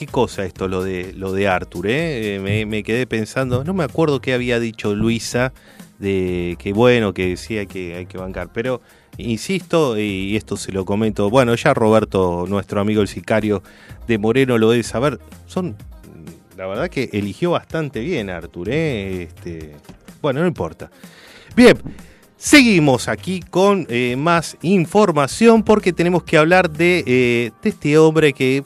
qué cosa esto lo de lo de Arthur, ¿eh? Eh, me, me quedé pensando, no me acuerdo qué había dicho Luisa de que bueno, que sí hay que, hay que bancar, pero insisto, y esto se lo comento, bueno, ya Roberto, nuestro amigo el sicario de Moreno lo debe saber, son, la verdad que eligió bastante bien Arthur, ¿eh? Este, bueno, no importa. Bien, seguimos aquí con eh, más información porque tenemos que hablar de, eh, de este hombre que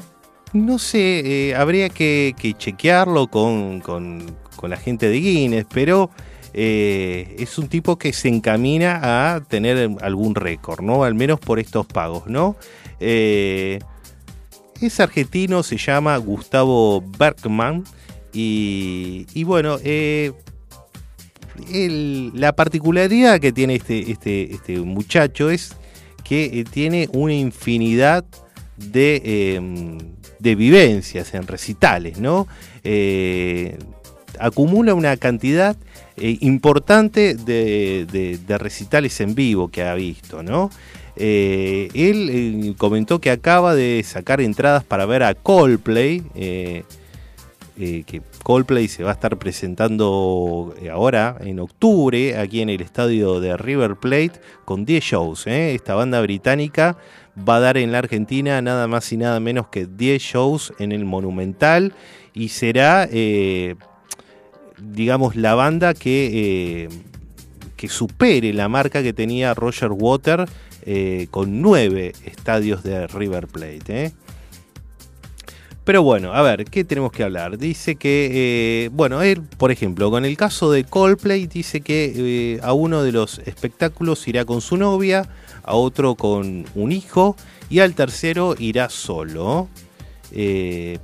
no sé, eh, habría que, que chequearlo con, con- con la gente de Guinness, pero eh, es un tipo que se encamina a tener algún récord, ¿no? Al menos por estos pagos, ¿no? Eh, es argentino, se llama Gustavo Bergman y, y bueno, la particularidad que tiene este, este, este muchacho es que tiene una infinidad de, de vivencias en recitales, ¿no? Eh, acumula una cantidad eh, importante de, recitales en vivo que ha visto, ¿no? Eh, él comentó que acaba de sacar entradas para ver a Coldplay, que Coldplay se va a estar presentando ahora en octubre aquí en el estadio de River Plate con 10 shows. Esta banda británica va a dar en la Argentina nada más y nada menos que 10 shows en el Monumental y será, eh, digamos, la banda que, eh, que supere la marca que tenía Roger Water eh, con 9 estadios de River Plate. Pero bueno, a ver, ¿qué tenemos que hablar? Dice que, bueno, él, por ejemplo, con el caso de Coldplay, dice que a uno de los espectáculos irá con su novia, a otro con un hijo y al tercero irá solo. Eh,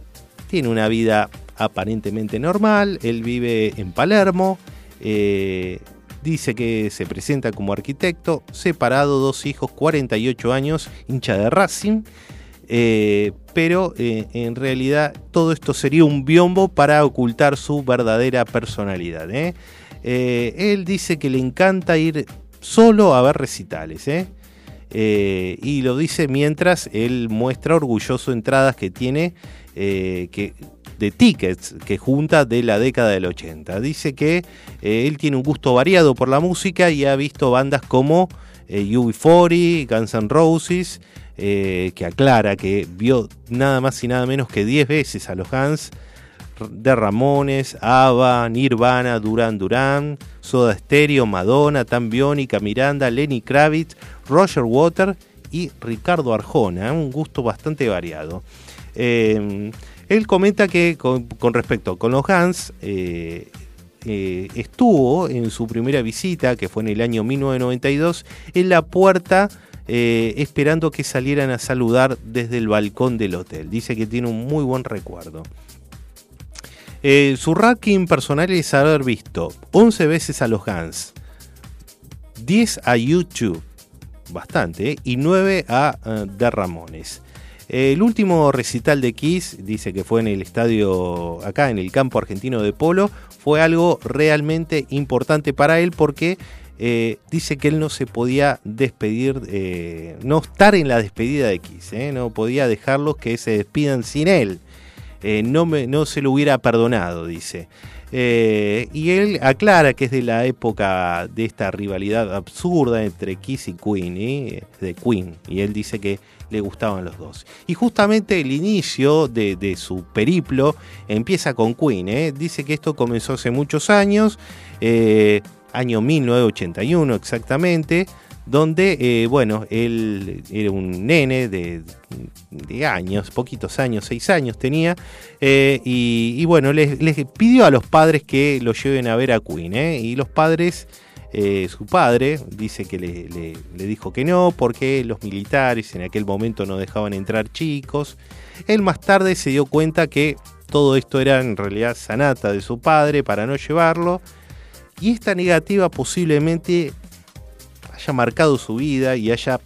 tiene una vida aparentemente normal, él vive en Palermo, eh, dice que se presenta como arquitecto, separado, dos hijos, 48 años, hincha de Racing. Eh, pero en realidad todo esto sería un biombo para ocultar su verdadera personalidad. él dice que le encanta ir solo a ver recitales. ¿Eh? Y lo dice mientras él muestra orgulloso entradas que tiene eh, que, de tickets que junta de la década del 80. Dice que eh, él tiene un gusto variado por la música y ha visto bandas como eh, UB40, Guns N' Roses, que aclara que vio nada más y nada menos que 10 veces a los Guns, de Ramones, ABBA, Nirvana, Duran Duran, Soda Stereo, Madonna, Tan Biónica, Miranda, Lenny Kravitz, Roger Water y Ricardo Arjona, ¿eh? un gusto bastante variado. Eh, él comenta que con, respecto con los Guns, eh, estuvo en su primera visita, que fue en el año 1992, en la puerta esperando que salieran a saludar desde el balcón del hotel. Dice que tiene un muy buen recuerdo. Eh, su ranking personal es haber visto 11 veces a los Guns, 10 a YouTube, bastante, ¿eh? y 9 a The Ramones. El último recital de Kiss, dice que fue en el estadio, acá en el campo argentino de polo, fue algo realmente importante para él porque eh, dice que él no se podía despedir, no estar en la despedida de Kiss, no podía dejarlos que se despidan sin él. No, me- no se lo hubiera perdonado, dice. Eh, y él aclara que es de la época de esta rivalidad absurda entre Kiss y Queen, ¿eh? de Queen, y él dice que le gustaban los dos. Y justamente el inicio de, de su periplo empieza con Queen, ¿eh? dice que esto comenzó hace muchos años, año 1981 exactamente, donde, eh, bueno, él era un nene de, años, poquitos años, seis años tenía, eh, y, bueno, les, pidió a los padres que lo lleven a ver a Queen, ¿eh? y los padres, su padre dice que le- le dijo que no, porque los militares en aquel momento no dejaban entrar chicos. Él más tarde se dio cuenta que todo esto era en realidad sanata de su padre para no llevarlo, y esta negativa posiblemente haya marcado su vida y haya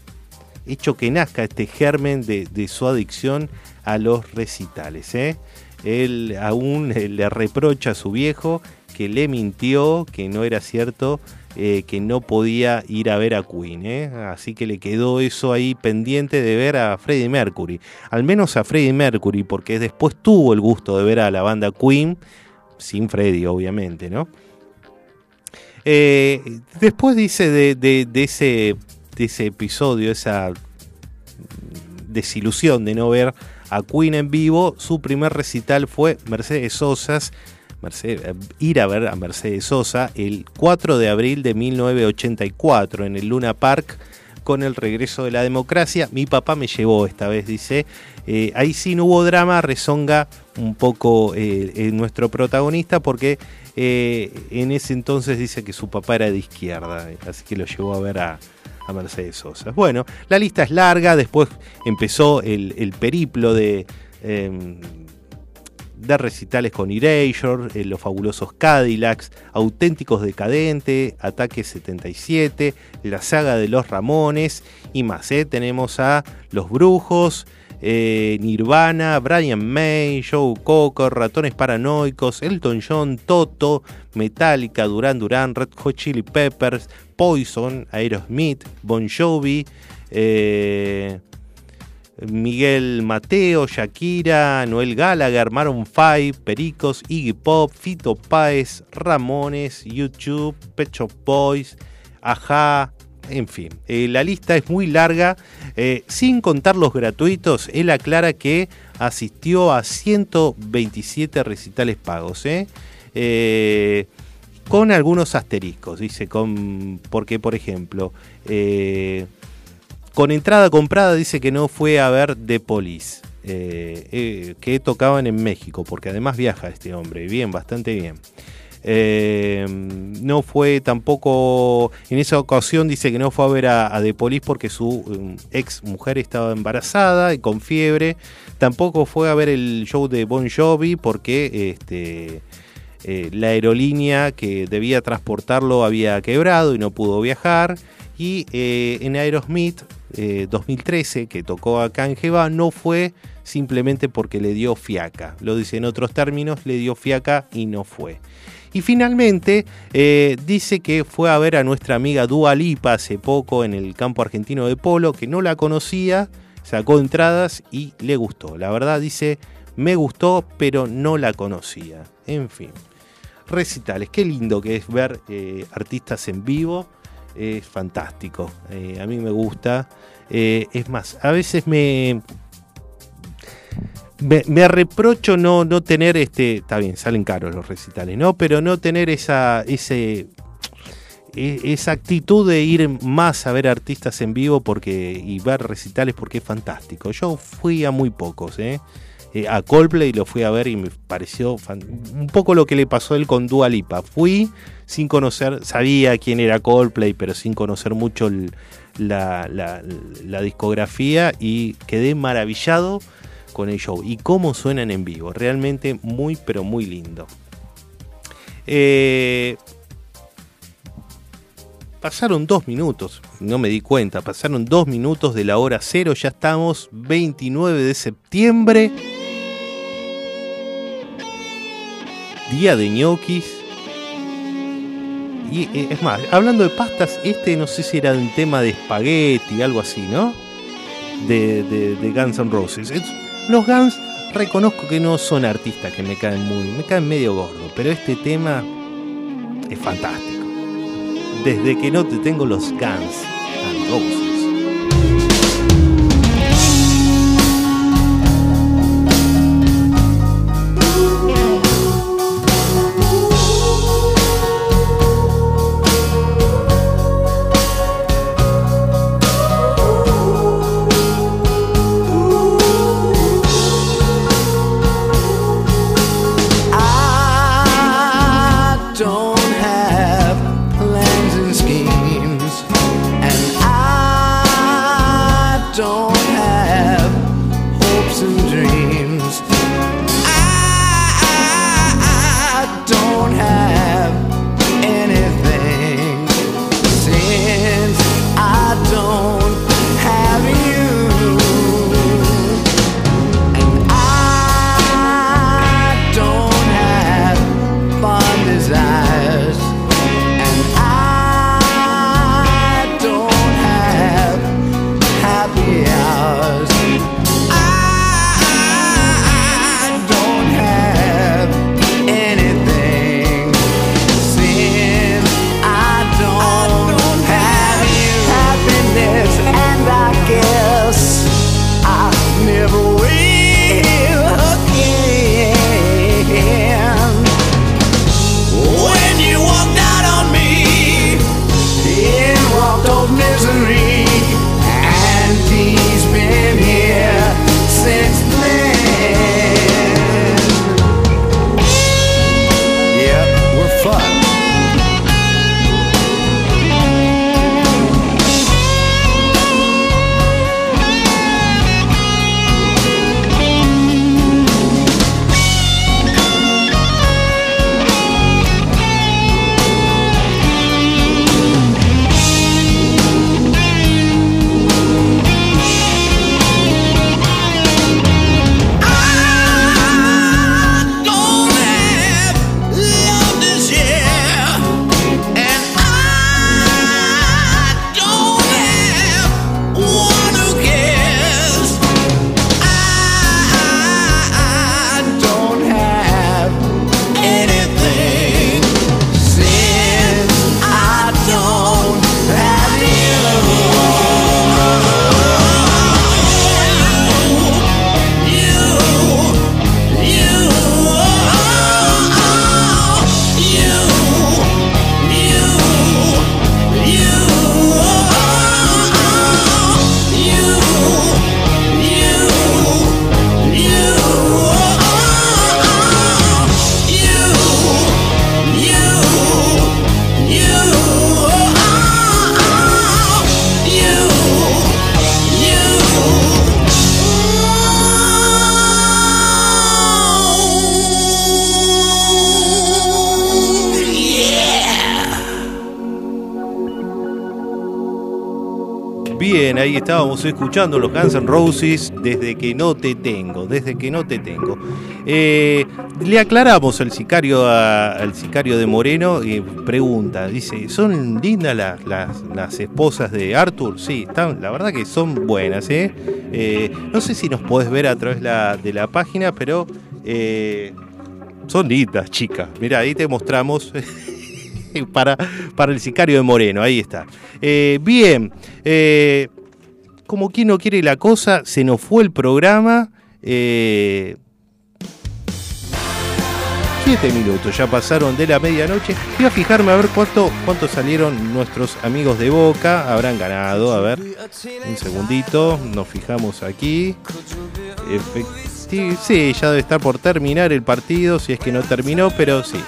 hecho que nazca este germen de, su adicción a los recitales. ¿eh? Él aún eh, le reprocha a su viejo que le mintió, que no era cierto, eh, que no podía ir a ver a Queen. ¿eh? Así que le quedó eso ahí pendiente de ver a Freddie Mercury. Al menos a Freddie Mercury, porque después tuvo el gusto de ver a la banda Queen, sin Freddie obviamente, ¿no? Eh, después dice de, ese, episodio, esa desilusión de no ver a Queen en vivo, su primer recital fue Mercedes Sosas. Mercedes- eh, ir a ver a Mercedes Sosa el 4 de abril de 1984 en el Luna Park con el regreso de la democracia. Mi papá me llevó esta vez, dice. Eh, ahí sí no hubo drama, rezonga un poco eh, nuestro protagonista porque eh, en ese entonces dice que su papá era de izquierda, así que lo llevó a ver a, a Mercedes Sosa. Bueno, la lista es larga, después empezó el, el periplo de, eh, recitales con Erasure, eh, Los Fabulosos Cadillacs, Auténticos Decadente, Ataque 77, la saga de los Ramones y más. ¿eh? Tenemos a Los Brujos, eh, Nirvana, Brian May, Joe Cocker, Ratones Paranoicos, Elton John, Toto, Metallica, Duran Duran, Red Hot Chili Peppers, Poison, Aerosmith, Bon Jovi, eh, Miguel Mateo, Shakira, Noel Gallagher, Maroon 5, Pericos, Iggy Pop, Fito Páez, Ramones, YouTube, Pet Shop Boys, Aja, en fin. eh, la lista es muy larga, eh, sin contar los gratuitos. Él aclara que asistió a 127 recitales pagos, ¿eh? Con algunos asteriscos, dice, con, porque por ejemplo, con entrada comprada dice que no fue a ver The Police, que tocaban en México, porque además viaja este hombre, bien, bastante bien. Eh, no fue tampoco, en esa ocasión dice que no fue a ver a, a The Police porque su um, ex mujer estaba embarazada y con fiebre. Tampoco fue a ver el show de Bon Jovi porque este, eh, la aerolínea que debía transportarlo había quebrado y no pudo viajar. Y eh, en Aerosmith eh, 2013, que tocó acá en Jeva, no fue simplemente porque le dio fiaca. Lo dice en otros términos, le dio fiaca y no fue. Y finalmente eh, dice que fue a ver a nuestra amiga Dua Lipa hace poco en el campo argentino de polo, que no la conocía, sacó entradas y le gustó. La verdad dice, me gustó, pero no la conocía. En fin, recitales, qué lindo que es ver eh, artistas en vivo, es fantástico, Eh, a mí me gusta. Es más, a veces me, me, reprocho no, no tener este. Está bien, salen caros los recitales, ¿no? Pero no tener esa. ese e- esa actitud de ir más a ver artistas en vivo porque y ver recitales porque es fantástico. Yo fui a muy pocos, ¿eh? Eh, a Coldplay lo fui a ver y me pareció un poco lo que le pasó a él con Dua Lipa. Fui sin conocer, sabía quién era Coldplay, pero sin conocer mucho la- la discografía y quedé maravillado con el show y cómo suenan en vivo. Realmente muy, pero muy lindo. Eh, pasaron dos minutos, no me di cuenta, pasaron dos minutos de la hora cero, ya estamos 29 de septiembre, día de ñoquis. Y eh, es más, hablando de pastas, este no sé si era un tema de espagueti, algo así, ¿no? De, de- Guns N' Roses. Es- los Guns reconozco que no son artistas que me caen muy, me caen medio gordo, pero este tema es fantástico. Desde que no te tengo los Guns N' Roses. Escuchando los Guns N' Roses desde que no te tengo, desde que no te tengo. Eh, le aclaramos al sicario, al sicario de Moreno y pregunta, dice, ¿son lindas las, las- esposas de Arthur? Sí, están, la verdad que son buenas, ¿eh? Eh, no sé si nos podés ver a través de la página, pero eh, son lindas, chicas. Mira, ahí te mostramos. (laughs) para, para el sicario de Moreno, ahí está. Eh, bien, eh, como quien no quiere la cosa, se nos fue el programa. eh, Siete minutos, ya pasaron de la medianoche. Voy a fijarme a ver cuánto, cuánto salieron nuestros amigos de Boca. Habrán ganado, a ver. Un segundito, nos fijamos aquí. Sí, ya debe estar por terminar el partido, si es que no terminó, pero sí.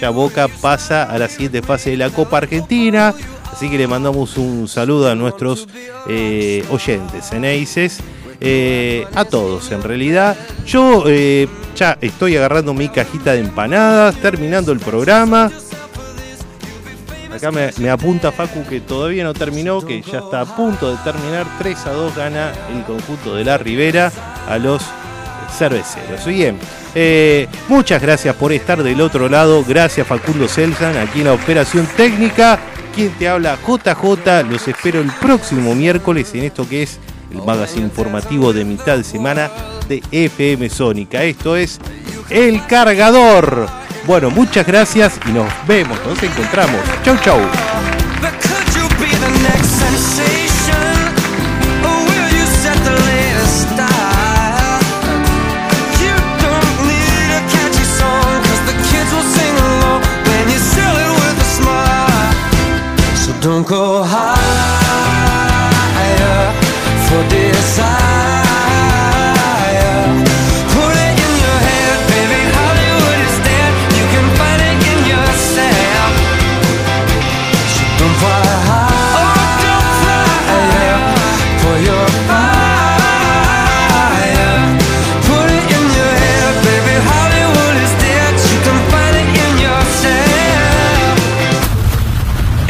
Ya Boca pasa a la siguiente fase de la Copa Argentina. Así que le mandamos un saludo a nuestros eh, oyentes, Eneises. eh, a todos en realidad. Yo eh, ya estoy agarrando mi cajita de empanadas, terminando el programa. Acá me, apunta Facu que todavía no terminó, que ya está a punto de terminar. 3 a 2 gana el conjunto de la Ribera a los cerveceros. Bien, eh, muchas gracias por estar del otro lado. Gracias Facundo Selsan aquí en la operación técnica. Quien te habla JJ. Los espero el próximo miércoles en esto que es el magazine informativo de mitad de semana de FM Sónica. Esto es El Cargador. Bueno, muchas gracias y nos vemos, nos encontramos. Chau, chau. Don't go higher for desire.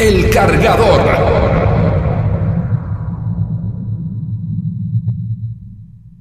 El cargador.